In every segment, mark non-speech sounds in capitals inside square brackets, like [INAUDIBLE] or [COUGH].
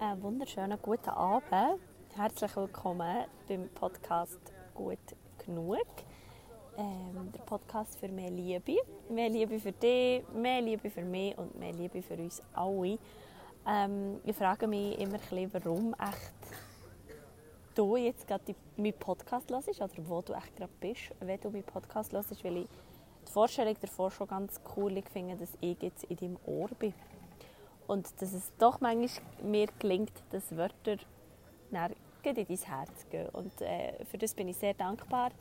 Einen wunderschönen guten Abend. Herzlich willkommen beim Podcast Gut genug. Ähm, der Podcast für mehr Liebe. Mehr Liebe für dich, mehr Liebe für mich und mehr Liebe für uns alle. Ähm, ich frage mich immer warum echt du jetzt gerade meinen Podcast hörst oder wo du echt gerade bist, wenn du meinen Podcast hörst, weil ich die Vorstellung davor schon ganz cool finde, dass ich jetzt in deinem Ohr bin. Und dass es doch manchmal mir gelingt, dass Wörter in dein Herz gehen. Und äh, für das bin ich sehr dankbar.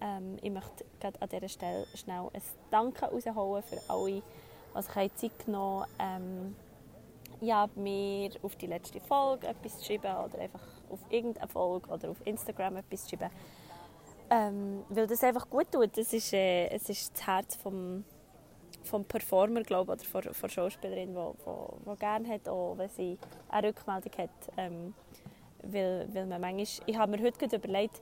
Ähm, ich möchte gerade an dieser Stelle schnell ein Danke rausholen für alle, die sich Zeit genommen ähm, ja, mir auf die letzte Folge etwas zu schreiben oder einfach auf irgendeine Folge oder auf Instagram etwas zu schreiben. Ähm, weil das einfach gut tut. Das ist, äh, es ist das Herz vom vom Performer glaube oder von, von Schauspielerin, die gerne hat, auch wenn sie eine Rückmeldung hat. Ähm, weil, weil man manchmal, ich habe mir heute überlegt,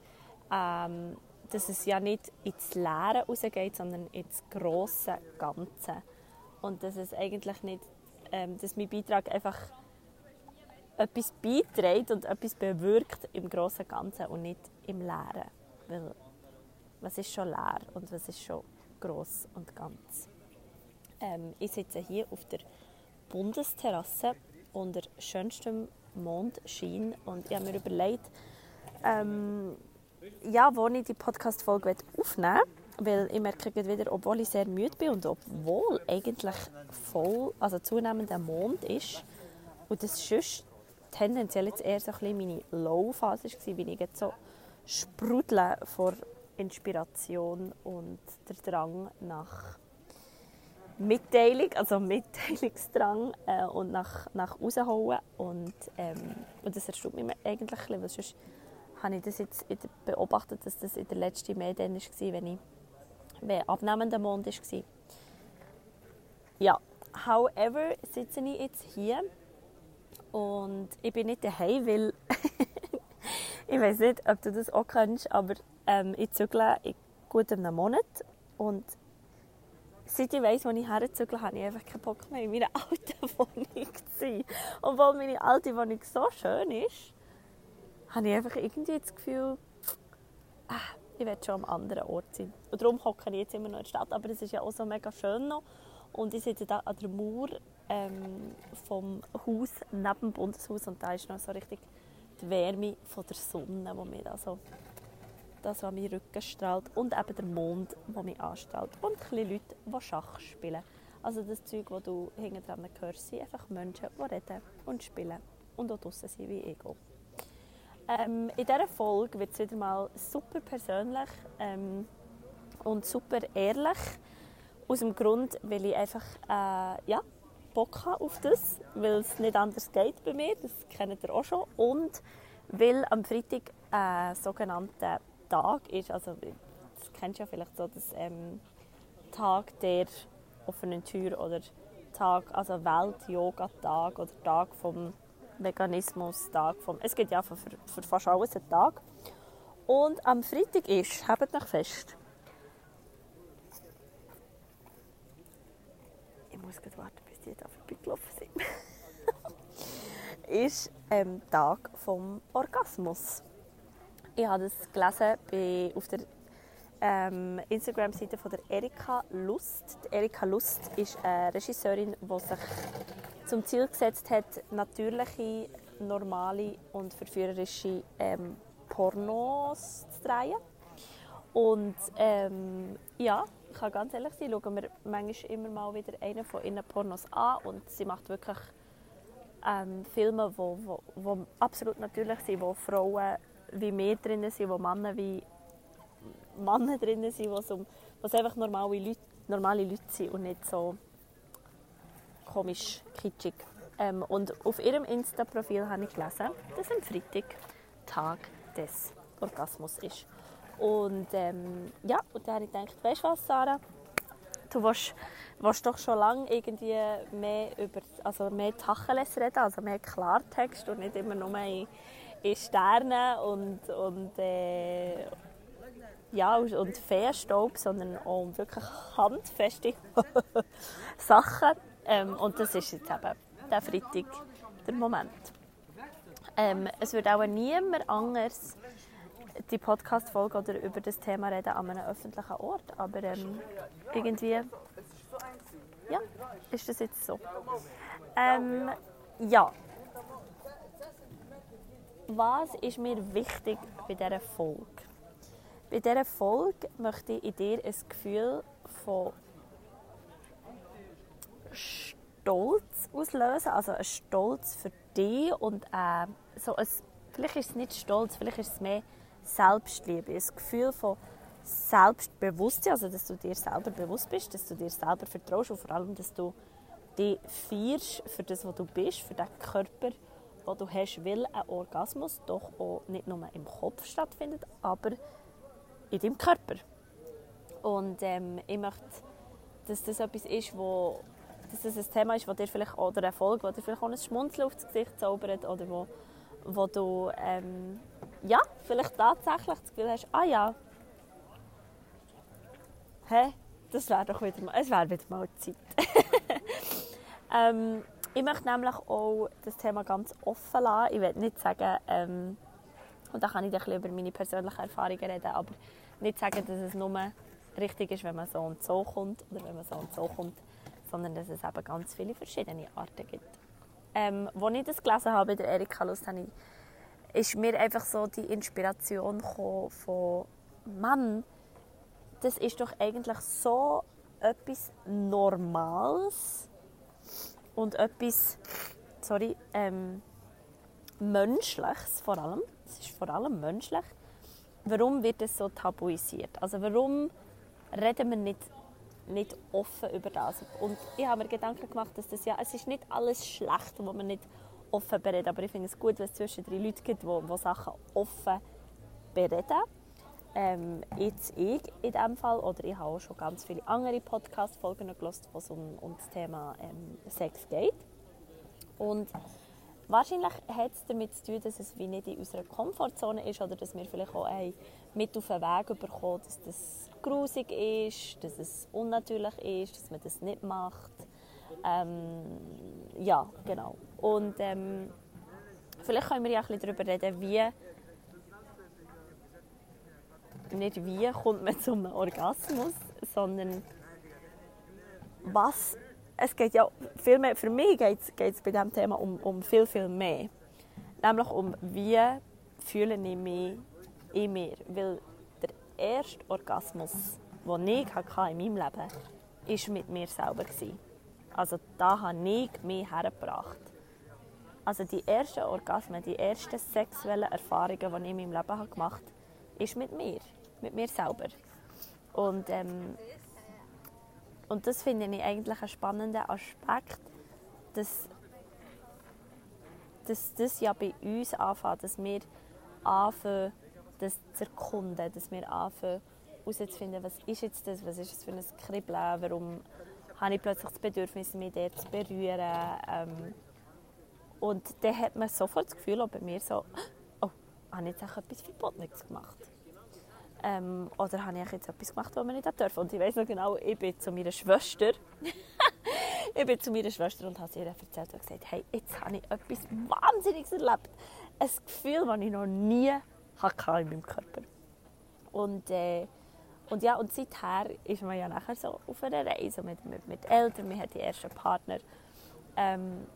ähm, dass es ja nicht ins Leere rausgeht, sondern ins grosse Ganze. Und dass es eigentlich nicht, ähm, dass mein Beitrag einfach etwas beiträgt und etwas bewirkt im grossen Ganzen und nicht im Leeren. Weil was ist schon leer und was ist schon gross und ganz. Ähm, ich sitze hier auf der Bundesterrasse unter schönstem Mondschein und ich habe mir überlegt, ähm, ja, wo ich die Podcast-Folge aufnehmen will, weil ich merke wieder, obwohl ich sehr müde bin und obwohl eigentlich voll, also zunehmender Mond ist und das sonst tendenziell jetzt eher so ein meine Low-Phase war, wie ich jetzt so sprudle vor Inspiration und der Drang nach Mitteilung, also Mitteilungsdrang äh, und nach, nach rausholen. Und, ähm, und das erstaunt mich eigentlich ein bisschen, sonst habe ich das jetzt beobachtet, dass das in der letzten Mai dann war, wenn ich wenn abnehmender Mond war. Ja, however sitze ich jetzt hier und ich bin nicht daheim, weil [LAUGHS] ich weiß nicht, ob du das auch kennst, aber ähm, ich zügle in gut einem Monat und seit ich weiss, wo ich herzügle, habe ich einfach keinen Bock mehr in meiner [LAUGHS] alten Wohnung zu sein. Obwohl meine alte Wohnung so schön ist, habe ich einfach irgendwie das Gefühl, ah, ich will schon am anderen Ort sein. Und darum hocke ich jetzt immer noch in der Stadt, aber es ist ja auch so mega schön noch. Und ich sitze da an der Mauer ähm, vom Haus neben dem Bundeshaus und da ist noch so richtig die Wärme von der Sonne, die mir da so das, was meinen Rücken strahlt und eben der Mond, der mich anstrahlt. Und ein Leute, die Schach spielen. Also das Zeug, das du hinten dran hörst, sind einfach Menschen, die reden und spielen und auch draussen sind wie auch. Ähm, in dieser Folge wird es wieder mal super persönlich ähm, und super ehrlich. Aus dem Grund, weil ich einfach äh, ja, Bock habe auf das, weil es nicht anders geht bei mir, das kennt ihr auch schon. Und weil am Freitag ein äh, sogenannter Tag ist, also das kennst du ja vielleicht so, das ähm, Tag der offenen Tür oder Tag, also Welt-Yoga-Tag oder Tag vom Veganismus, Tag vom, es geht ja für, für fast alles einen Tag. Und am Freitag ist, habt euch fest, ich muss gerade warten, bis die da vorbeigelaufen sind, [LAUGHS] ist ähm, Tag vom Orgasmus. Ich habe das gelesen bei, auf der ähm, Instagram-Seite von der Erika Lust. Die Erika Lust ist eine Regisseurin, die sich zum Ziel gesetzt hat, natürliche, normale und verführerische ähm, Pornos zu drehen. Und ähm, ja, ich kann ganz ehrlich sein, schauen wir manchmal immer mal wieder einen von ihren Pornos an und sie macht wirklich ähm, Filme, die wo, wo, wo absolut natürlich sind, wo Frauen wie wir drin sind, wo Männer wie Männer drin sind, wo es, um, einfach normale Leute, normale Leute sind und nicht so komisch, kitschig. Ähm, und auf ihrem Insta-Profil habe ich gelesen, dass am Freitag Tag des Orgasmus ist. Und ähm, ja, und dann habe ich gedacht, weißt du was, Sarah? Du willst, willst doch schon lange irgendwie mehr über also mehr Tacheles reden, also mehr Klartext und nicht immer nur in, in Sternen und, und, äh, ja, und Feenstaub, sondern auch wirklich handfeste [LAUGHS] Sachen. Ähm, und das ist jetzt eben der Freitag der Moment. Ähm, es wird auch niemand anders die Podcast-Folge oder über das Thema reden an einem öffentlichen Ort. Aber ähm, irgendwie ja, ist das jetzt so. Ähm, ja. Was ist mir wichtig bei dieser Folge? Bei dieser Folge möchte ich in dir ein Gefühl von Stolz auslösen, also ein Stolz für dich und äh, so ein, vielleicht ist es nicht Stolz, vielleicht ist es mehr Selbstliebe, ein Gefühl von Selbstbewusstsein, also dass du dir selber bewusst bist, dass du dir selber vertraust und vor allem, dass du dich feierst für das, was du bist, für den Körper, den du hast, weil ein Orgasmus doch auch nicht nur im Kopf stattfindet, aber in deinem Körper. Und ähm, ich möchte, dass das etwas ist, wo dass das ein Thema ist, wo dir vielleicht, oder eine Folge, wo dir vielleicht auch ein Schmunzeln aufs Gesicht zaubert oder wo, wo du ähm, ja, vielleicht tatsächlich das Gefühl hast, ah ja, hä, das wäre doch wieder mal, es wäre wieder mal Zeit. [LAUGHS] ähm, ich möchte nämlich auch das Thema ganz offen lassen. Ich will nicht sagen, ähm, und da kann ich ein über meine persönlichen Erfahrungen reden, aber nicht sagen, dass es nur richtig ist, wenn man so und so kommt oder wenn man so und so kommt, sondern dass es eben ganz viele verschiedene Arten gibt. Ähm, als ich das gelesen habe bei Erika Lust, habe ich, ist mir einfach so die Inspiration von Mann, das ist doch eigentlich so etwas Normales und etwas, sorry, ähm, Menschliches vor allem. Es ist vor allem menschlich. Warum wird es so tabuisiert? Also warum reden wir nicht nicht offen über das. Und ich habe mir Gedanken gemacht, dass das ja, es ist nicht alles schlecht, wo man nicht offen bereden. Aber ich finde es gut, wenn es zwischen drei Leute gibt, die Sachen offen bereden. Ähm, jetzt ich in diesem Fall, oder ich habe auch schon ganz viele andere Podcast-Folgen gelesen, wo es um, um das Thema ähm, Sex geht. Und wahrscheinlich hat es damit zu tun, dass es wie nicht in unserer Komfortzone ist oder dass wir vielleicht auch mit auf den Weg bekommen, dass das grusig ist, dass es unnatürlich ist, dass man das nicht macht. Ähm, ja, genau. Und ähm, vielleicht können wir ja ein bisschen darüber reden, wie nicht wie kommt man zu einem Orgasmus, sondern was es geht ja viel mehr, für mich geht es bei diesem Thema um, um viel, viel mehr. Nämlich um, wie fühle ich mich in mir. Weil erste Orgasmus, den ich hatte in meinem Leben hatte, war mit mir selber. Also da habe ich mich hergebracht. Also die ersten Orgasmen, die ersten sexuellen Erfahrungen, die ich in meinem Leben gemacht habe, ist mit mir, mit mir selber. Und, ähm, und das finde ich eigentlich einen spannenden Aspekt, dass, dass das ja bei uns anfängt, dass wir anfangen, das zu erkunden, dass wir anfangen herauszufinden, was ist jetzt das, was ist es für ein Kribbeln, warum habe ich plötzlich das Bedürfnis, mich dort zu berühren. Ähm, und dann hat man sofort das Gefühl, auch bei mir so, oh, habe ich jetzt auch etwas Verbotenes gemacht? Ähm, oder habe ich jetzt etwas gemacht, was man nicht dürfen? Und ich weiß noch genau, ich bin zu meiner Schwester, [LAUGHS] ich bin zu meiner Schwester und habe ihr erzählt und gesagt, hey, jetzt habe ich etwas Wahnsinniges erlebt. Ein Gefühl, das ich noch nie hatte in meinem Körper. Und, äh, und ja, und seither ist man ja nachher so auf einer Reise mit, mit, mit Eltern, man hat die ersten Partner. Ähm,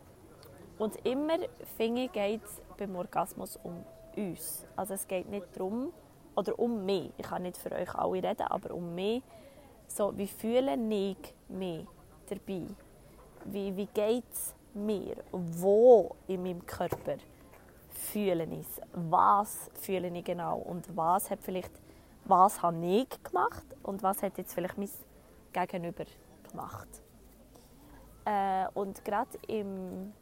und immer, finde ich, geht es beim Orgasmus um uns. Also es geht nicht darum, oder um mich, ich kann nicht für euch alle reden, aber um mich, so, wie fühle ich mich dabei? Wie, wie geht es mir? Wo in meinem Körper? fühle ich es? Was fühle ich genau? Und was hat vielleicht, was habe ich gemacht und was hat jetzt vielleicht mein Gegenüber gemacht? Äh, und gerade im,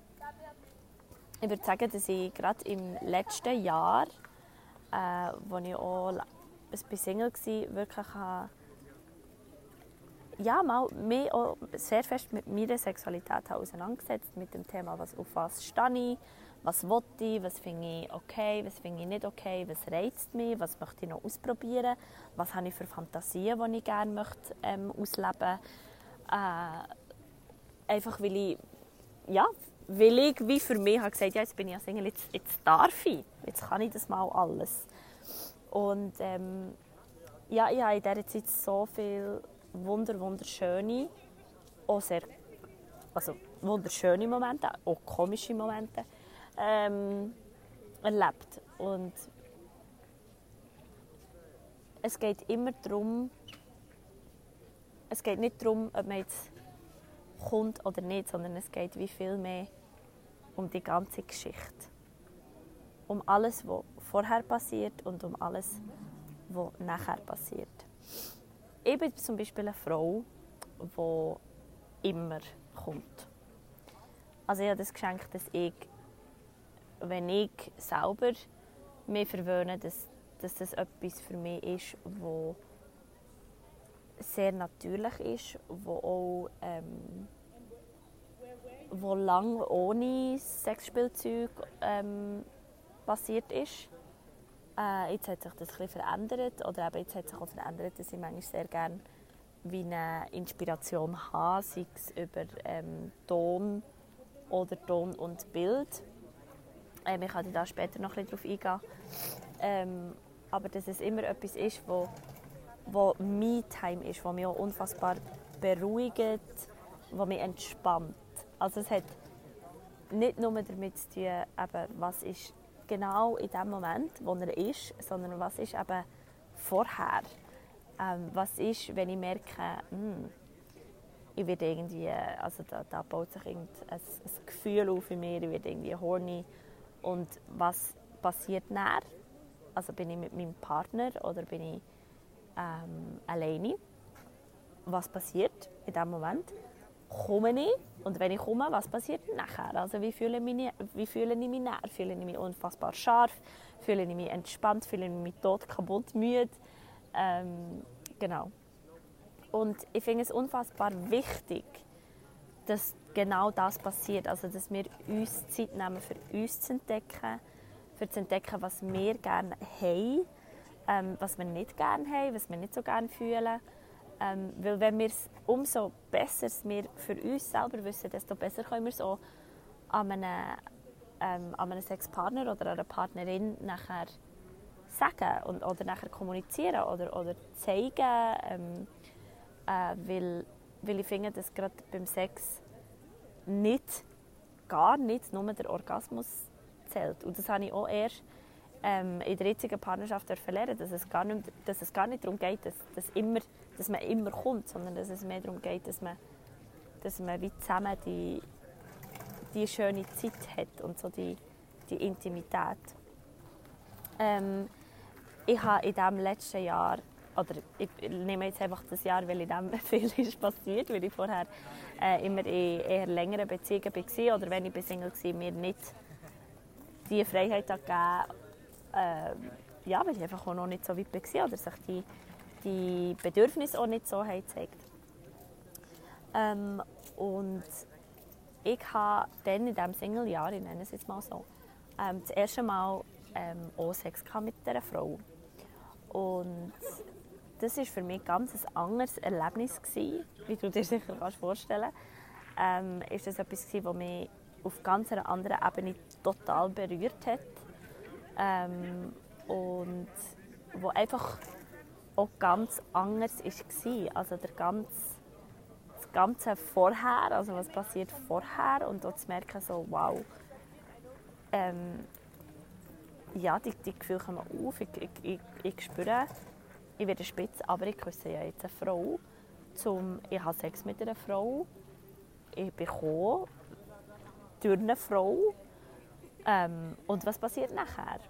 ich würde sagen, dass ich gerade im letzten Jahr, äh, wo ich auch ein Single war, wirklich habe, ja, mal mich auch sehr fest mit meiner Sexualität auseinandergesetzt, mit dem Thema, was, auf was stehe ich, was will ich, was finde ich okay, was finde ich nicht okay, was reizt mich, was möchte ich noch ausprobieren, was habe ich für Fantasien, die ich gerne möchte, ähm, ausleben möchte. Äh, einfach weil ich ja, weil ich wie für mich habe gesagt, ja, jetzt bin ich ja Single, jetzt, jetzt darf ich, jetzt kann ich das mal alles. Und ähm, ja, ich habe in dieser Zeit so viele wunder wunderschöne, auch sehr, also wunderschöne Momente, auch komische Momente ähm, erlebt. Und es geht immer darum, es geht nicht darum, ob man jetzt kommt oder nicht, sondern es geht wie viel mehr um die ganze Geschichte. Um alles, was vorher passiert und um alles, was nachher passiert. Ich bin zum Beispiel eine Frau, die immer kommt. Also ich habe das Geschenk, dass ich, wenn ich selber mich verwöhne, dass, dass das etwas für mich ist, wo sehr natürlich ist, wo auch ähm, wo lange ohne Sexspielzeug ähm, passiert ist. Äh, jetzt hat sich das ein verändert oder eben jetzt hat sich auch verändert, dass ich manchmal sehr gerne wie eine Inspiration habe, sei es über ähm, Ton oder Ton und Bild. Ähm, ich kann da später noch bisschen darauf eingehen. Ähm, aber dass es immer etwas ist, wo, wo Me-Time ist, wo mich auch unfassbar beruhigt, wo mich entspannt. Also es hat nicht nur damit zu tun, eben, was ist genau in dem Moment, wo er ist, sondern was ist eben vorher. Ähm, was ist, wenn ich merke, mh, hm, ich werde irgendwie, also da, da baut sich ein, ein, Gefühl auf in mir, ich werde irgendwie horny. Und was passiert dann? Also bin ich mit meinem Partner oder bin ich ähm, alleine? Was passiert in dem Moment? komme ich und wenn ich komme, was passiert nachher? Also wie fühle ich mich, wie fühle ich mich nachher? Fühle ich mich unfassbar scharf? Fühle ich mich entspannt? Fühle ich mich tot, kaputt, müde? Ähm, genau. Und ich finde es unfassbar wichtig, dass genau das passiert. Also dass wir uns Zeit nehmen, für uns zu entdecken, für zu entdecken, was wir gerne haben, ähm, was wir nicht gerne haben, was wir nicht so gerne fühlen ähm, weil wenn wir es umso besser wir für uns selber wissen, desto besser können wir es auch an einem, ähm, einem Sexpartner oder einer Partnerin nachher sagen und, oder nachher kommunizieren oder, oder zeigen. Ähm, äh, weil, weil ich finde, dass gerade beim Sex nicht, gar nicht nur der Orgasmus zählt. Und das habe ich auch erst ähm, in der jetzigen Partnerschaft lernen, dass es gar nicht, dass es gar nicht darum geht, dass, dass, immer, dass man immer kommt, sondern dass es mehr darum geht, dass man, dass man wie zusammen die, die schöne Zeit hat und so die, die Intimität. Ähm, ich habe in diesem letzten Jahr, oder ich nehme jetzt einfach das Jahr, weil in dem [LAUGHS] viel ist passiert, weil ich vorher äh, immer in eher längeren Beziehungen war oder wenn ich Single war, mir nicht die Freiheit gegeben äh, ja, weil ich einfach auch noch nicht so weit war oder sich die, die Bedürfnisse auch nicht so gezeigt. Ähm, und ich habe dann in diesem Single-Jahr, ich nenne es jetzt mal so, ähm, das erste Mal ähm, auch Sex mit einer Frau. Und das war für mich ganz ein anderes Erlebnis, gewesen, wie du dir sicher kannst vorstellen kannst. Ähm, ist das etwas, das mich auf ganz einer anderen Ebene total berührt hat. Ähm, und wo einfach auch ganz anders war. Also der ganz, das Ganze vorher, also was passiert vorher und dort zu merken, so wow, ähm, ja, die, die Gefühle kommen auf, ich, ich, ich, ich spüre, ich werde spitz, aber ich küsse ja jetzt eine Frau, zum, ich habe Sex mit einer Frau, ich bekomme durch eine Frau ähm, und was passiert nachher?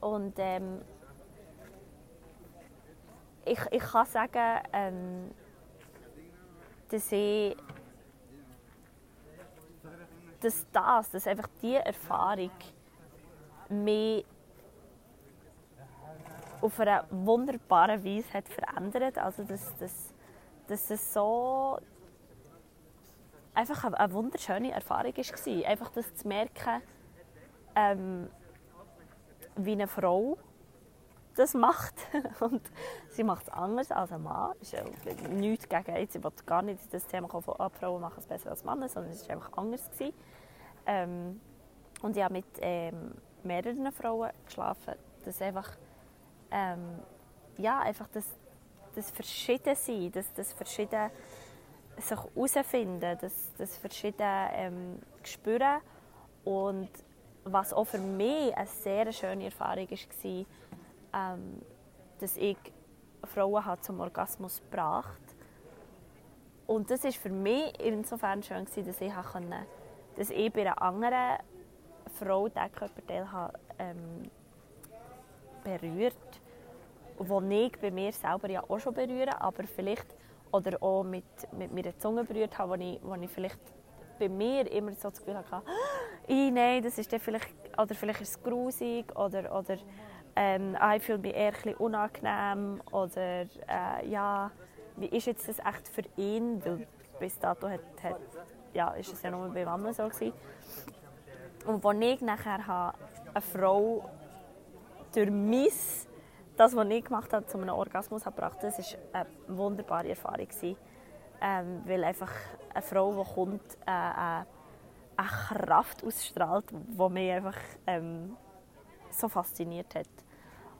Und ähm, ich, ich kann sagen, ähm, dass ich dass das, dass einfach diese Erfahrung mich auf eine wunderbare Weise hat verändert. Also dass, dass, dass es so einfach eine, wunderschöne Erfahrung war. Einfach das zu merken, ähm, wie eine Frau das macht. [LAUGHS] und sie macht es anders als ein Mann. Es ist nichts gegen jetzt. Ich wollte gar nicht das Thema kommen von ah, Frauen machen es besser als Männer, sondern es war einfach anders. Ähm, und ich habe mit ähm, mehreren Frauen geschlafen. Das einfach, ähm, ja, einfach das, das Verschiedensein, das, das Verschieden sich herausfinden, das, das Verschiedene ähm, spüren und was auch für mich eine sehr schöne Erfahrung war, ähm, dass ich Frauen hat zum Orgasmus gebracht. Und das ist für mich insofern schön gewesen, dass ich konnte, dass ich bei einer anderen Frau diesen Körperteil habe, ähm, berührt, den ich bei mir selber ja auch schon berühre, aber vielleicht oder auch mit, mit meiner Zunge berührt habe, wo ich, wo ich vielleicht bei mir immer so das Gefühl hatte, [GASPS] oh, nein, das ist vielleicht, oder vielleicht ist es grusig oder, oder ähm, ah, ich fühle mich eher ein unangenehm oder äh, ja, wie ist jetzt das echt für ihn, weil bis dato hat, hat, ja, ist es ja nur bei Männern so gewesen. Und als ich nachher eine Frau durch mein das, was ich gemacht habe, zu einem Orgasmus gebracht das war eine wunderbare Erfahrung. Ähm, weil einfach eine Frau, die kommt, äh, äh, eine Kraft ausstrahlt, die mich einfach ähm, so fasziniert hat.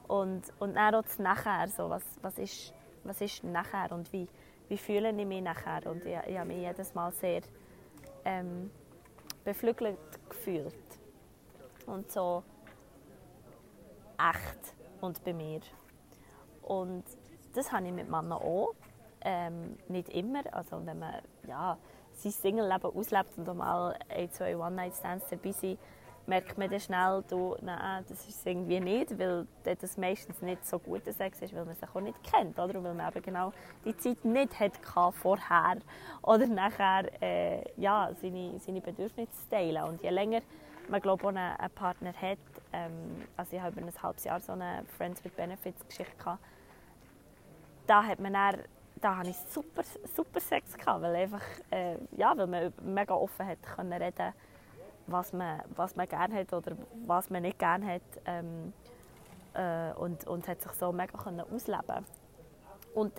Und, und dann auch das Nachher, so, was, was, ist, was ist nachher und wie, wie fühle ich mich nachher. Und ich, ich habe mich jedes Mal sehr ähm, beflügelt gefühlt. Und so echt und bei mir. Und das habe ich mit Männern auch. Ähm, nicht immer. Also wenn man ja, sein Single-Leben auslebt und mal ein, zwei One-Night-Stands dabei sind, merkt man dann schnell, du, nein, das ist irgendwie nicht, weil das meistens nicht so guter Sex ist, weil man sich auch nicht kennt, oder? Und weil man eben genau die Zeit nicht hatte vorher oder nachher äh, ja, seine, seine Bedürfnisse teilen. Und je länger man glaube auch einen, Partner hat, ähm, also ich habe über ein halbes Jahr so eine Friends with Benefits Geschichte gehabt, da hat man dann, da hatte ich super, super Sex gehabt, weil einfach, äh, ja, weil man mega offen hat können reden, was man, was man gerne hat oder was man nicht gerne hat ähm, äh, und, und hat sich so mega können ausleben. Und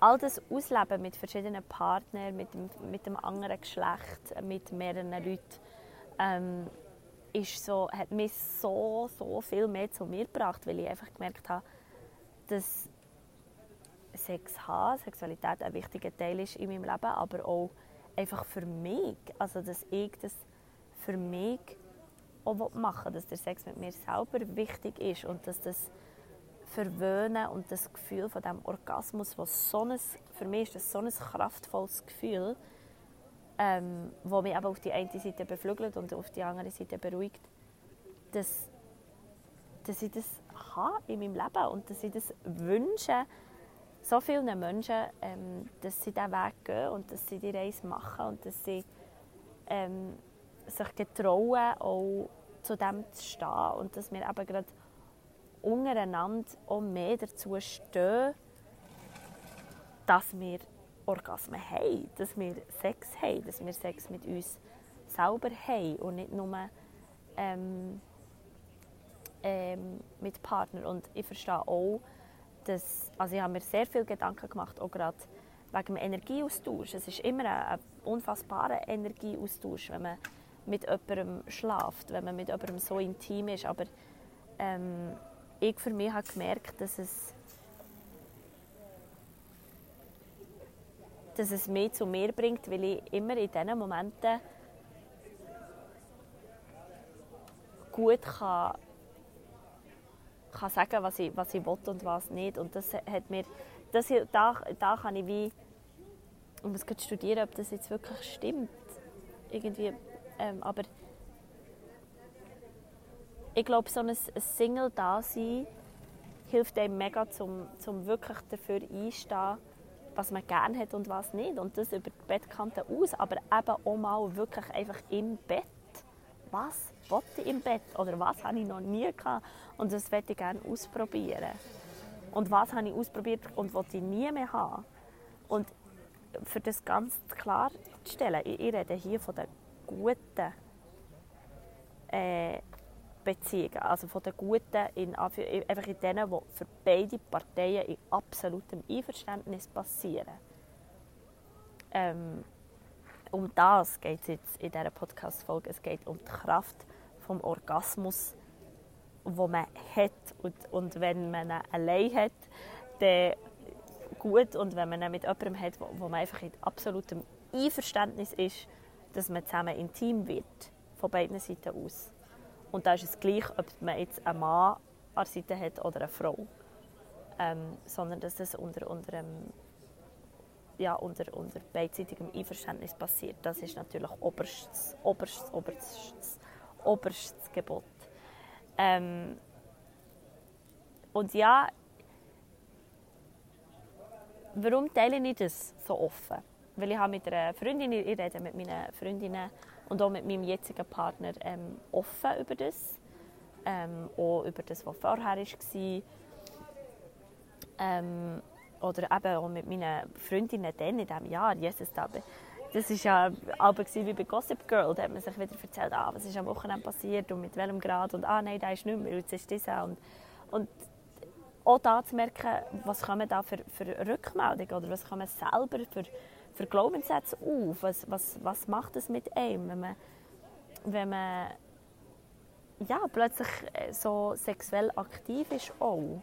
all das Ausleben mit verschiedenen Partnern, mit dem, mit dem anderen Geschlecht, mit mehreren Leuten, ähm, ist so, hat mich so, so viel mehr zu mir gebracht, weil ich einfach gemerkt habe, dass Sex haben, Sexualität ein wichtiger Teil ist in meinem Leben, aber auch einfach für mich, also dass ich das für mich auch machen will, dass der Sex mit mir selber wichtig ist und dass das Verwöhnen und das Gefühl von dem Orgasmus, was so ein, für mich ist das so ein kraftvolles Gefühl, ähm, wo mich aber auf die eine Seite beflügelt und auf die andere Seite beruhigt, dass, dass ich das habe in meinem Leben und dass ich das wünsche, so vielen Menschen, ähm, dass sie diesen Weg gehen und dass sie die Reise machen und dass sie ähm, sich getrauen, auch zu dem zu stehen und dass wir eben gerade untereinander auch mehr dazu stehen, dass wir Orgasmen haben, dass wir Sex haben, dass wir Sex mit uns selber haben und nicht nur ähm, ähm, mit Partnern. Und ich verstehe auch, dass, also ich habe mir sehr viel Gedanken gemacht, auch gerade wegen dem Energieaustausch. Es ist immer ein, ein unfassbarer Energieaustausch, wenn man mit jemandem schläft, wenn man mit jemandem so intim ist. Aber ähm, ich für mich habe gemerkt, dass es dass es mehr zu mir bringt, weil ich immer in diesen Momenten gut kann, kann sagen, was ich, was ich will und was nicht. Und das hat mir, das, da, da kann ich wie, ich muss studieren, ob das jetzt wirklich stimmt, irgendwie, ähm, aber ich glaube, so ein, ein Single-Dasein hilft einem mega, zum, zum wirklich dafür einstehen, was man gerne hat und was nicht. Und das über die Bettkante aus, aber eben auch mal wirklich einfach im Bett. Was wollte ich im Bett? Oder was habe ich noch nie gehabt? Und das möchte ich gerne ausprobieren. Und was habe ich ausprobiert und wollte ich nie mehr haben? Und für das ganz klar zu stellen, ich, ich rede hier von den guten, äh, Beziehungen, also von den Guten, in, einfach in denen, die für beide Parteien in absolutem Einverständnis passieren. Ähm, um das geht es jetzt in dieser Podcast-Folge. Es geht um die Kraft des Orgasmus, wo man hat. Und, und wenn man ihn allein hat, dann gut. Und wenn man ihn mit jemandem hat, wo, wo man einfach in absolutem Einverständnis ist, dass man zusammen intim wird, von beiden Seiten aus. Und da ist es gleich, ob man jetzt einen Mann an der Seite hat oder eine Frau. Ähm, sondern dass das unter, unter, einem, ja, unter, unter beidseitigem Einverständnis passiert. Das ist natürlich oberstes, oberstes, oberstes, oberstes Gebot. Ähm, und ja, warum teile ich das so offen? Weil ich habe mit einer Freundin, ich rede mit meinen Freundinnen und auch mit meinem jetzigen Partner ähm, offen über das. Ähm, auch über das, was vorher war. Ähm, oder eben auch mit meinen Freundinnen dann in diesem Jahr. Jesus, das war ja aber wie bei Gossip Girl. Da hat man sich wieder erzählt, ah, was ist am Wochenende passiert und mit welchem Grad. Und ah, nein, der ist nicht mehr, jetzt ist das und, und auch da zu merken, was kommen da für, für Rückmeldungen oder was man selber für für Glaubenssätze auf? Was, was, was macht es mit einem, wenn man, wenn man ja, plötzlich äh, so sexuell aktiv ist auch?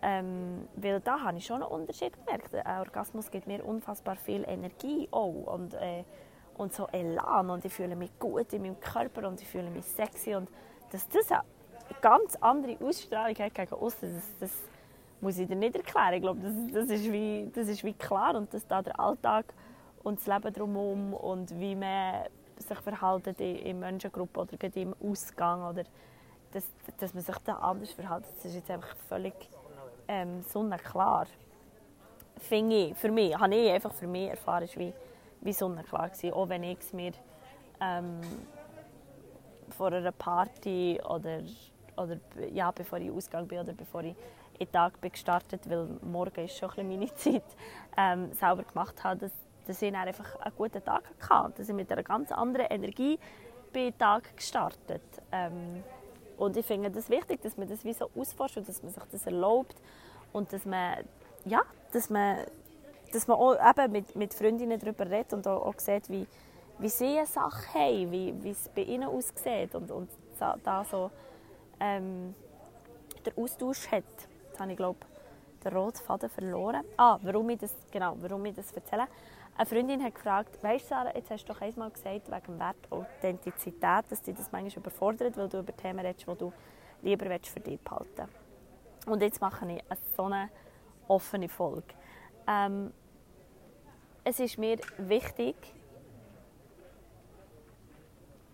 Ähm, weil da habe ich schon einen Unterschied gemerkt. Ein Orgasmus gibt mir unfassbar viel Energie auch und, äh, und so Elan und ich fühle mich gut in meinem Körper und ich fühle mich sexy und dass das eine ganz andere Ausstrahlung hat gegen außen, das, das muss ich dir nicht erklären. Ich glaube, das, das, ist wie, das ist wie klar und dass da der Alltag und das Leben drumherum und wie man sich verhalten in Menschengruppen oder im Ausgang oder dass, dass man sich da anders verhält, das ist jetzt einfach völlig ähm, sonnenklar. Finde ich, für mich, habe ich einfach für mich erfahren, wie, wie sonnenklar gewesen, auch wenn ich es mir ähm, vor einer Party oder, oder ja, bevor ich ausgegangen bin oder bevor ich in den Tag bin gestartet, weil morgen ist schon ein meine [LAUGHS] Zeit, ähm, selber gemacht habe, dass, dass ich einfach einen guten Tag hatte. Dass ich mit einer ganz anderen Energie bin den Tag gestartet. Ähm, und ich finde es wichtig, dass man das wie so ausforscht und dass man sich das erlaubt und dass man, ja, dass man, dass man auch eben mit, mit Freundinnen darüber redet und auch, auch sieht, wie, wie sie eine Sache haben, wie, wie es bei ihnen aussieht und, und da so ähm, der Austausch hat habe ich glaube den roten Faden verloren. Ah, warum ich das, genau, warum ich das erzähle. Eine Freundin hat gefragt, weißt du Sarah, jetzt hast du doch einmal gesagt, wegen Wert Authentizität, dass dich das manchmal überfordert, weil du über Themen redest, die du lieber für dich behalten Und jetzt mache ich eine so eine offene Folge. Ähm, es ist mir wichtig,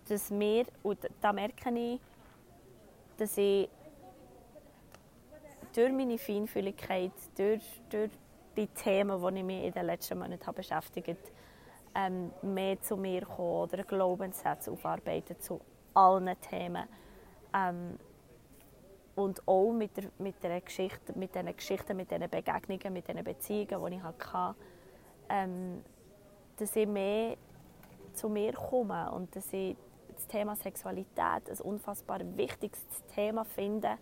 dass wir, und da merke ich, dass ich durch meine Feinfühligkeit, durch, durch die Themen, die ich mich in den letzten Monaten habe beschäftigt ähm, mehr zu mir kommen oder Glaubenssätze aufarbeiten zu allen Themen. Ähm, und auch mit, der, mit, der Geschichte, mit diesen Geschichten, mit diesen Begegnungen, mit diesen Beziehungen, die ich hatte, ähm, dass ich mehr zu mir komme und dass ich das Thema Sexualität ein unfassbar wichtiges Thema finde,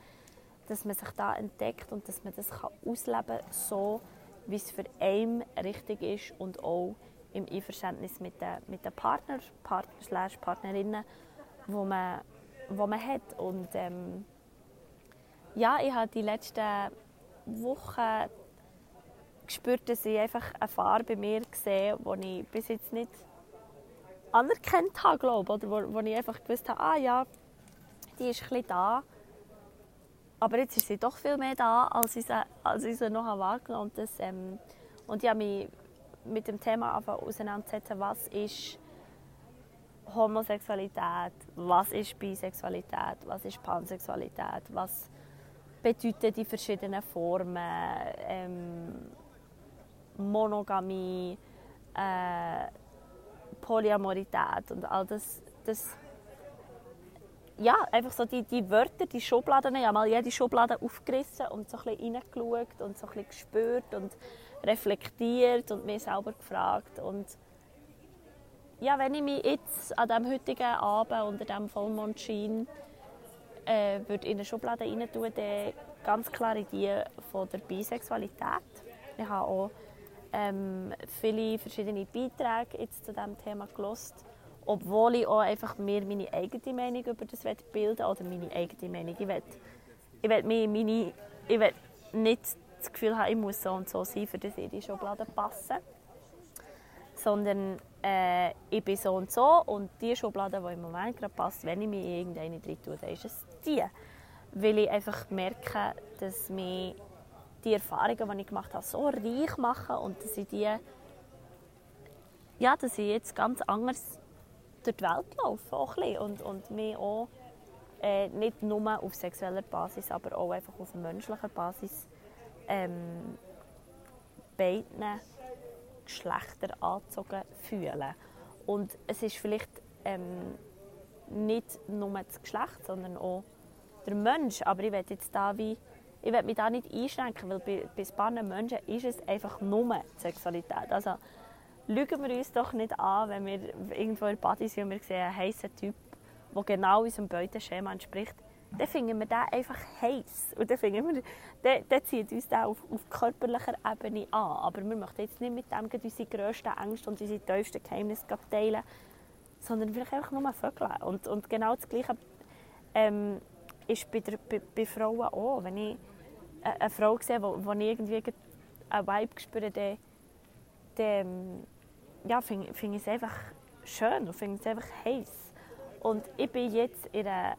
dass man sich da entdeckt und dass man das kann ausleben kann, so wie es für einen richtig ist und auch im Einverständnis mit den, mit den Partner, Partner Partnerinnen, wo man, wo man hat. Und ähm, ja, ich habe die letzten Wochen gespürt, dass ich einfach eine Farbe bei mir gesehen die ich bis jetzt nicht anerkannt habe, glaube oder wo, wo ich einfach gewusst habe, ah ja, die ist ein bisschen da aber jetzt ist sie doch viel mehr da, als ich als ich sie noch wahrgenommen habe. Ähm, und ich habe mich mit dem Thema auseinandergesetzt, was ist Homosexualität, was ist Bisexualität, was ist Pansexualität, was bedeuten die verschiedenen Formen, ähm, Monogamie, äh, Polyamorität und all das, das ja, einfach so die, die Wörter, die Schubladen, ich habe mal jede Schublade aufgerissen und so ein bisschen reingeschaut und so ein gespürt und reflektiert und mir selber gefragt. Und ja, wenn ich mich jetzt an diesem heutigen Abend unter diesem Vollmondschein äh, würde in eine Schublade rein tun, dann ganz klar in die von der Bisexualität. Ich habe auch ähm, viele verschiedene Beiträge jetzt zu diesem Thema gelost, obwohl ich auch einfach mir meine eigene Meinung über das bilden oder meine eigene Meinung. Ich will, ich will, mir meine, ich will nicht das Gefühl haben, ich muss so und so sein, für das in die Schublade passen, sondern äh, ich bin so und so und die Schublade, die im Moment gerade passt, wenn ich in irgendeine drin tue, dann ist es die. Weil ich einfach merke, dass mich die Erfahrungen, die ich gemacht habe, so reich machen und dass ich die ja, dass ich jetzt ganz anders durch die Welt laufe auch ein und, und mich auch äh, nicht nur auf sexueller Basis, aber auch einfach auf menschlicher Basis ähm, beiden Geschlechter angezogen fühlen. Und es ist vielleicht ähm, nicht nur das Geschlecht, sondern auch der Mensch. Aber ich will jetzt da wie ich will mich da nicht einschränken, weil bei, bei paar Menschen ist es einfach nur Sexualität. Also lügen wir uns doch nicht an, wenn wir irgendwo in Party sind und wir sehen einen heißen Typ, der genau unserem Beuteschema entspricht. Dann finden wir den einfach heiß. Und dann, finden wir, dann, dann zieht uns der auf, auf körperlicher Ebene an. Aber wir möchten jetzt nicht mit dem unsere grössten Ängste und unsere tiefsten Geheimnisse teilen, sondern vielleicht einfach nur vögeln. Und, und genau das Gleiche ähm, ist bei, der, bei, bei Frauen auch. Wenn ich eine Frau wo ich irgendwie einen Vibe spüre, dann, dann ja, finde find ich es einfach schön und finde es einfach heiß. Und ich bin jetzt in einer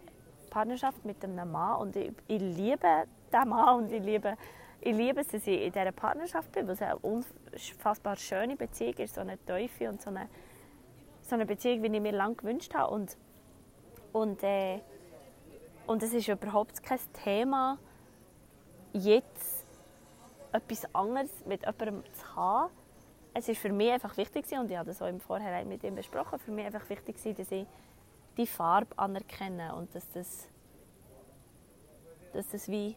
Partnerschaft mit einem Mann und ich, ich liebe diesen Mann und ich liebe, ich liebe es, dass ich in dieser Partnerschaft bin, weil es eine unfassbar schöne Beziehung ist, so eine Teufel und so eine, so eine Beziehung, wie ich mir lange gewünscht habe. Und, und, äh, und es ist überhaupt kein Thema, jetzt etwas anderes mit jemandem zu haben. Es ist für mich einfach wichtig und ich habe das auch im Vorhinein mit ihm besprochen, für mich einfach wichtig dass ich die Farbe anerkenne und dass das, dass das wie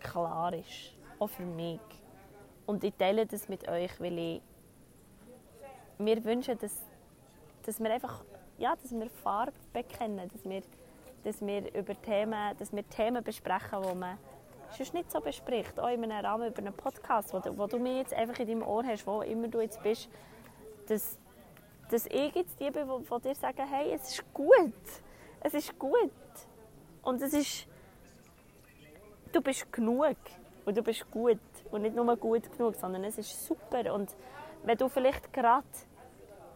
klar ist, auch für mich. Und ich teile das mit euch, weil ich mir wünsche, dass, dass wir einfach ja, dass wir Farbe bekennen, dass wir dass wir über Themen, dass wir Themen besprechen, die man sonst nicht so bespricht. Auch in einem Rahmen über einen Podcast, wo du, wo du mich jetzt einfach in deinem Ohr hast, wo immer du jetzt bist, dass, dass ich jetzt die bin, die dir sagen, hey, es ist gut. Es ist gut. Und es ist... Du bist genug. Und du bist gut. Und nicht nur gut genug, sondern es ist super. Und wenn du vielleicht gerade...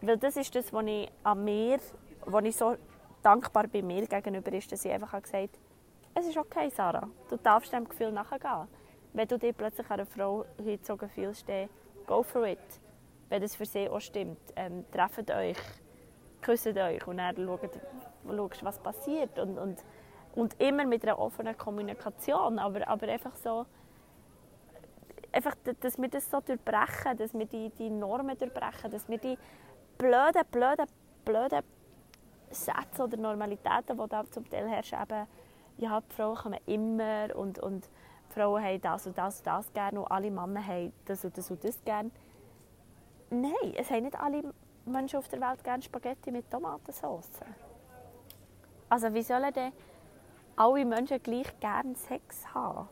Weil das ist das, was ich an mir, was ich so dankbar bei mir gegenüber ist, dass ich einfach gesagt habe, es ist okay, Sarah, du darfst dem Gefühl nachgehen. Wenn du dich plötzlich einer Frau hingezogen fühlst, dann go for it. Wenn das für sie auch stimmt. Ähm, trefft euch, küsst euch und dann schaut, schaut was passiert. Und, und, und immer mit einer offenen Kommunikation, aber, aber einfach so, einfach, dass wir das so durchbrechen, dass wir die, die Normen durchbrechen, dass wir die blöden, blöden, blöden Sätze oder Normalitäten, die da zum Teil herrschen, eben, ja, die Frauen kommen immer und, und die Frauen haben das und das und das gerne und alle Männer haben das und das und das gerne. Nein, es haben nicht alle Menschen auf der Welt gerne Spaghetti mit Tomatensauce. Also wie sollen denn alle Menschen gleich gerne Sex haben?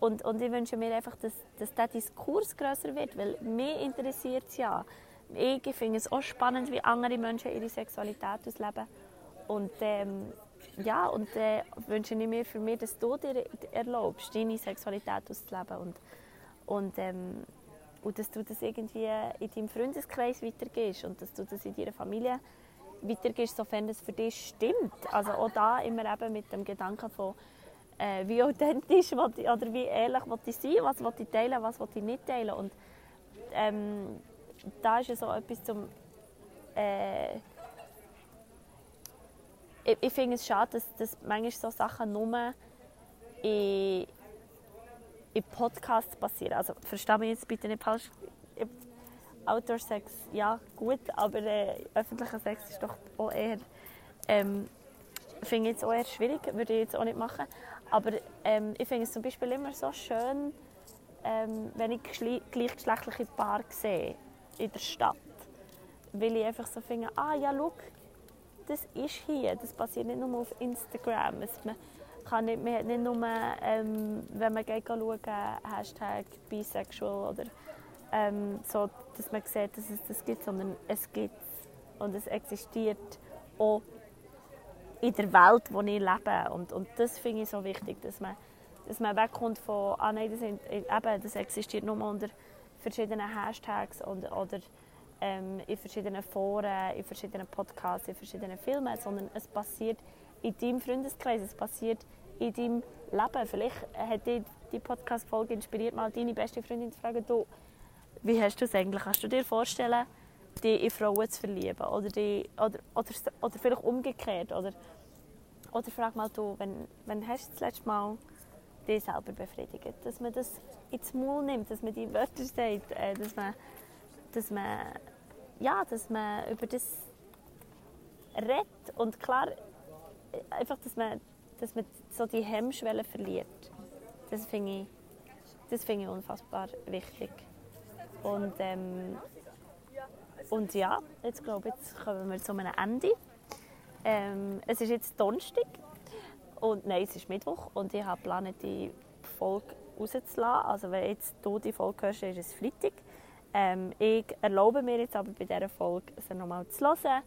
Und, und ich wünsche mir einfach, dass, dass dieser Diskurs größer wird, weil mich interessiert es ja, ich finde es auch spannend, wie andere Menschen ihre Sexualität ausleben. Und ähm, ja, und äh, wünsche ich mir für mich, dass du dir erlaubst, deine Sexualität auszuleben und, und, ähm, und dass du das irgendwie in deinem Freundeskreis weitergehst und dass du das in deiner Familie weitergehst, sofern das für dich stimmt. Also auch da immer eben mit dem Gedanken von, äh, wie authentisch ich, oder wie ehrlich ich sein, was ich teilen, was ich nicht teilen. Und, ähm, da ist ja so etwas zum... Äh, ich, ich finde es schade, dass, dass manchmal so Sachen nur in, in Podcasts passieren. Also verstehe mich jetzt bitte nicht falsch. Outdoor-Sex, ja, gut, aber äh, öffentlicher Sex ist doch auch eher... Ähm, finde ich jetzt auch eher schwierig, würde ich jetzt auch nicht machen. Aber ähm, ich finde es zum Beispiel immer so schön, ähm, wenn ich gleichgeschlechtliche Paare sehe in der Stadt. Weil ich einfach so finde, ah ja, schau, das ist hier. Das passiert nicht nur auf Instagram. Es, man kann nicht, man nicht nur, ähm, wenn man schauen, Hashtag Bisexual oder ähm, so, dass man sieht, dass es das gibt, sondern es gibt und es existiert auch in der Welt, in der ich lebe. Und, und das finde ich so wichtig, dass man, dass man wegkommt von, ah nein, das, sind, eben, das existiert nur unter verschiedenen Hashtags und, oder ähm, in verschiedenen Foren, in verschiedenen Podcasts, in verschiedenen Filmen, sondern es passiert in deinem Freundeskreis, es passiert in deinem Leben. Vielleicht hat dich die Podcast-Folge inspiriert, mal deine beste Freundin zu fragen, du, wie hast du es eigentlich? Kannst du dir vorstellen, dich in Frauen zu verlieben? Oder, die, oder, oder, oder vielleicht umgekehrt? Oder, oder frag mal du, wenn, wenn hast du das letzte Mal dich selber befriedigt? Dass man das ins Maul nimmt, dass man die Wörter sagt, äh, dass man, dass man, ja, dass man über das redet und klar, einfach, dass man, dass man so die Hemmschwelle verliert. Das finde ich, find ich unfassbar wichtig. Und, ähm, und ja, jetzt glaube ich, jetzt kommen wir zu einem Ende. Ähm, es ist jetzt Donnerstag und nein, es ist Mittwoch und ich habe geplant, die Folge rauszulassen. Also wenn jetzt du die Folge hörst, ist es Freitag. Ähm, ich erlaube mir jetzt aber bei dieser Folge, sie nochmal zu hören,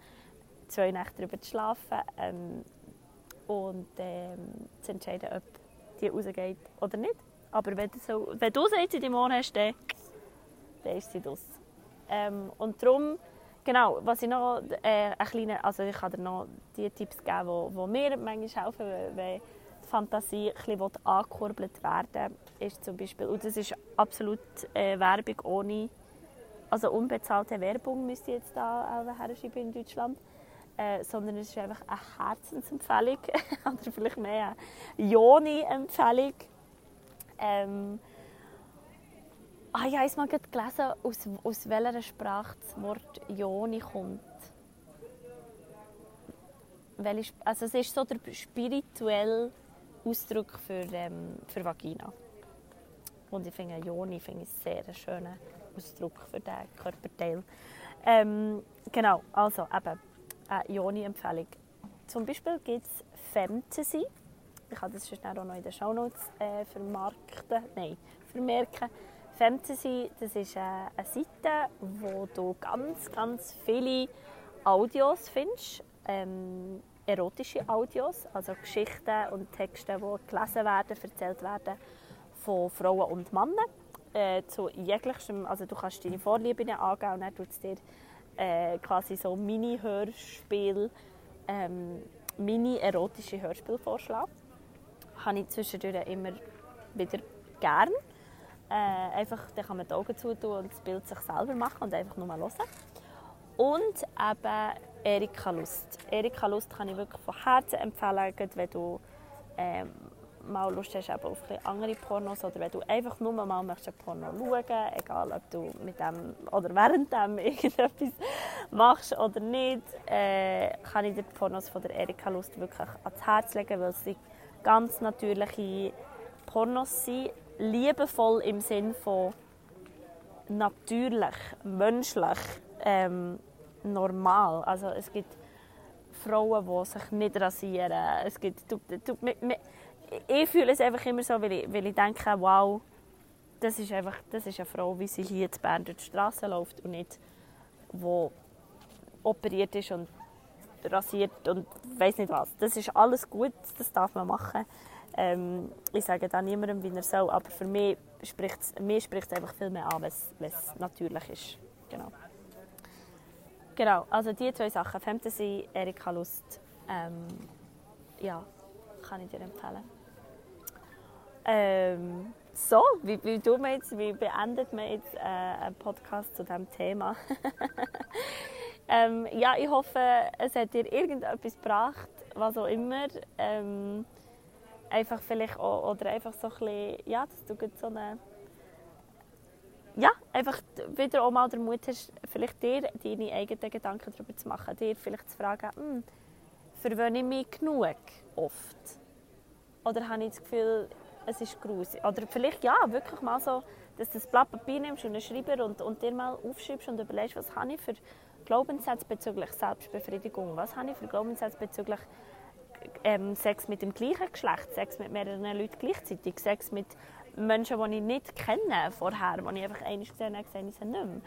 zwei Nächte darüber zu schlafen ähm, und ähm, zu entscheiden, ob die rausgeht oder nicht. Aber wenn du, so, wenn du sie jetzt in deinem Ohr hast, dann, dann ist sie das. Ähm, und darum Genau, was ich noch äh, ein kleiner, also ich kann dir noch die Tipps geben, die, die mir manchmal helfen, wenn die Fantasie ein bisschen angekurbelt werden ist zum Beispiel, und das ist absolut äh, Werbung ohne, also unbezahlte Werbung müsste ich jetzt da herschreiben in Deutschland, äh, sondern es ist einfach eine Herzensempfehlung [LAUGHS] oder vielleicht mehr eine Joni-Empfehlung. Ähm, Ah, ich habe mal gelesen, aus, aus welcher Sprache das Wort Joni kommt. Also es ist so der spirituelle Ausdruck für, ähm, für Vagina. Und ich finde Joni finde ich sehr schönen Ausdruck für diesen Körperteil. Ähm, genau, also eben eine Joni-Empfehlung. Zum Beispiel gibt es Fantasy. Ich kann das schnell auch noch in den Shownotes äh, vermarkten. Nein, vermerken. Fantasy, das ist eine Seite, wo du ganz, ganz viele Audios findest. Ähm, erotische Audios, also Geschichten und Texte, die gelesen werden, erzählt werden von Frauen und Männern. Äh, zu jeglichem, also du kannst deine Vorlieben angeben und dann tut es dir äh, quasi so Mini-Hörspiel, ähm, Mini-erotische Hörspiel vorschlagen. Habe ich zwischendurch immer wieder gerne. Äh, einfach, dann kann man die Augen zutun und das Bild sich selber machen und einfach nur mal hören. Und eben Erika Lust. Erika Lust kann ich wirklich von Herzen empfehlen, wenn du ähm, mal Lust hast eben auf andere Pornos oder wenn du einfach nur mal möchtest Porno schauen egal ob du mit dem oder während dem [LAUGHS] irgendetwas machst oder nicht, äh, kann ich dir die Pornos von der Erika Lust wirklich ans Herz legen, weil sie ganz natürliche Pornos sind, liebevoll im Sinn von natürlich, menschlich, ähm, normal. Also es gibt Frauen, die sich nicht rasieren. Es gibt, du, du, ich fühle es einfach immer so, weil ich, weil ich denke, wow, das ist einfach das ist eine Frau, wie sie hier in Bern durch die Straße läuft und nicht, wo operiert ist und rasiert und weiß nicht was. Das ist alles gut, das darf man machen. Ähm, ich sage da niemandem, wie er soll, aber für mich spricht es, mir einfach viel mehr an, wenn es natürlich ist. Genau. Genau, also die zwei Sachen, Fantasy, Erika Lust, ähm, ja, kann ich dir empfehlen. Ähm, so, wie, wie, tun wir jetzt, wie beendet man jetzt äh, einen Podcast zu diesem Thema? [LAUGHS] ähm, ja, ich hoffe, es hat dir irgendetwas gebracht, was auch immer. Ähm, einfach vielleicht auch, oder einfach so ein bisschen, ja, dass du so eine, ja, einfach wieder auch mal den Mut hast, vielleicht dir deine eigenen Gedanken darüber zu machen, dir vielleicht zu fragen, hm, verwöhne ich mich genug oft? Oder habe ich das Gefühl, es ist gruselig? Oder vielleicht, ja, wirklich mal so, dass du das Blatt Papier nimmst und einen Schreiber und, und dir mal aufschreibst und überlegst, was habe ich für Glaubenssätze bezüglich Selbstbefriedigung? Was habe ich für Glaubenssätze bezüglich ähm, Sex mit dem gleichen Geschlecht, Sex mit mehreren Leuten gleichzeitig, Sex mit Menschen, die ich nicht kenne vorher, die ich einfach einmal gesehen habe, sehe ich sie nicht mehr.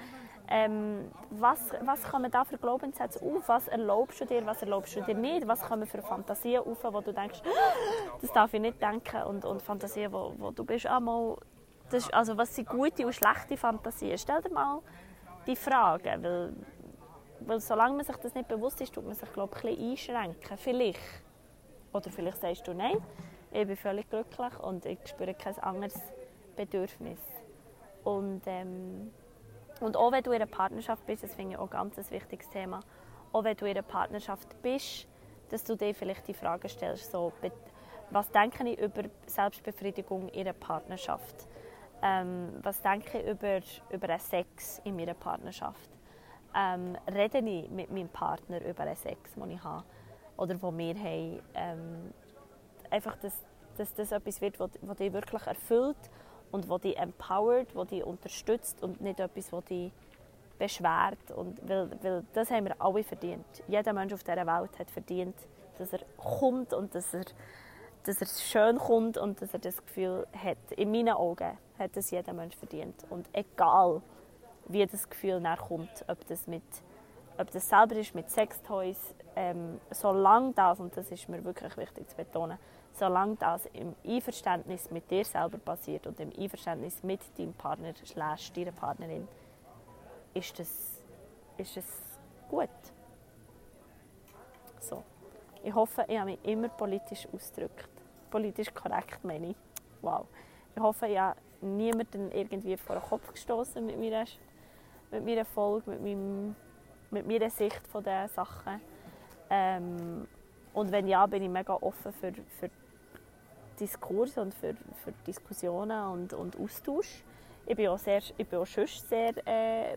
Ähm, was, was kommen da für Glaubenssätze auf? Was erlaubst du dir, was erlaubst du dir nicht? Was kommen für Fantasien auf, wo du denkst, [GASPS] das darf ich nicht denken? Und, und Fantasien, wo, wo du bist, einmal, ah, das, also was sind gute und schlechte Fantasien? Stell dir mal die Frage, weil, weil solange man sich das nicht bewusst ist, tut man sich glaube ich, ein bisschen einschränken. Vielleicht. Oder vielleicht sagst du, nein, ich bin völlig glücklich und ich spüre kein anderes Bedürfnis. Und, ähm, und auch wenn du in einer Partnerschaft bist, das finde ich auch ein ganz wichtiges Thema, auch wenn du in einer Partnerschaft bist, dass du dir vielleicht die Frage stellst, so, was denke ich über Selbstbefriedigung in einer Partnerschaft? Ähm, was denke ich über, über einen Sex in meiner Partnerschaft? Ähm, rede ich mit meinem Partner über einen Sex, den ich habe oder den wir haben? Ähm, einfach, dass, dass das etwas wird, was dich wirklich erfüllt und was dich empowert, was dich unterstützt und nicht etwas, was dich beschwert. Und weil, weil das haben wir alle verdient. Jeder Mensch auf dieser Welt hat verdient, dass er kommt und dass er, dass er schön kommt und dass er das Gefühl hat. In meinen Augen hat das jeder Mensch verdient. Und egal, wie das Gefühl kommt, ob das, mit, ob das selber ist mit Sextoys, ähm, solange das, und das ist mir wirklich wichtig zu betonen, solange das im Einverständnis mit dir selber passiert und im Einverständnis mit deinem Partner slash deiner Partnerin, ist das, ist das gut. So. Ich hoffe, ich habe mich immer politisch ausgedrückt. Politisch korrekt meine ich. Wow. Ich hoffe, ich habe niemanden irgendwie vor den Kopf gestoßen mit meiner, mit meiner Folge, mit, meinem, mit meiner Sicht von den Sachen. Ähm, und wenn ja, bin ich mega offen für, für Diskurs und für, für Diskussionen und, und Austausch. Ich bin auch, sehr, ich bin auch sonst sehr äh,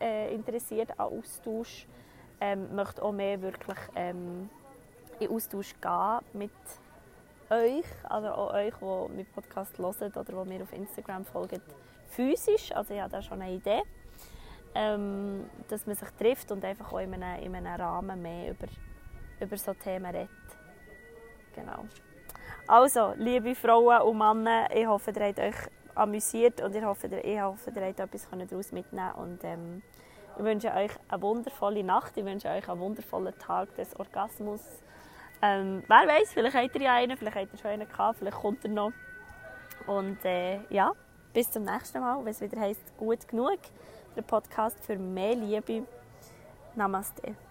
äh, interessiert an Austausch. Ähm, möchte auch mehr wirklich ähm, in Austausch gehen mit euch, also auch euch, die meinen Podcast hören oder die mir auf Instagram folgen, physisch. Also ich habe da schon eine Idee, ähm, dass man sich trifft und einfach auch in einem, in einem Rahmen mehr über, über so Themen redet. Genau. Also, liebe Frauen und Männer, ich hoffe, ihr habt euch amüsiert und ich hoffe, ich hoffe, ihr habt etwas daraus mitnehmen und ähm, ich wünsche euch eine wundervolle Nacht, ich wünsche euch einen wundervollen Tag des Orgasmus. Ähm, wer weiß, vielleicht habt ihr ja einen, vielleicht habt ihr schon einen gehabt, vielleicht kommt er noch. Und äh, ja, bis zum nächsten Mal, wenn es wieder heisst, gut genug. Der Podcast für mehr Liebe. Namaste.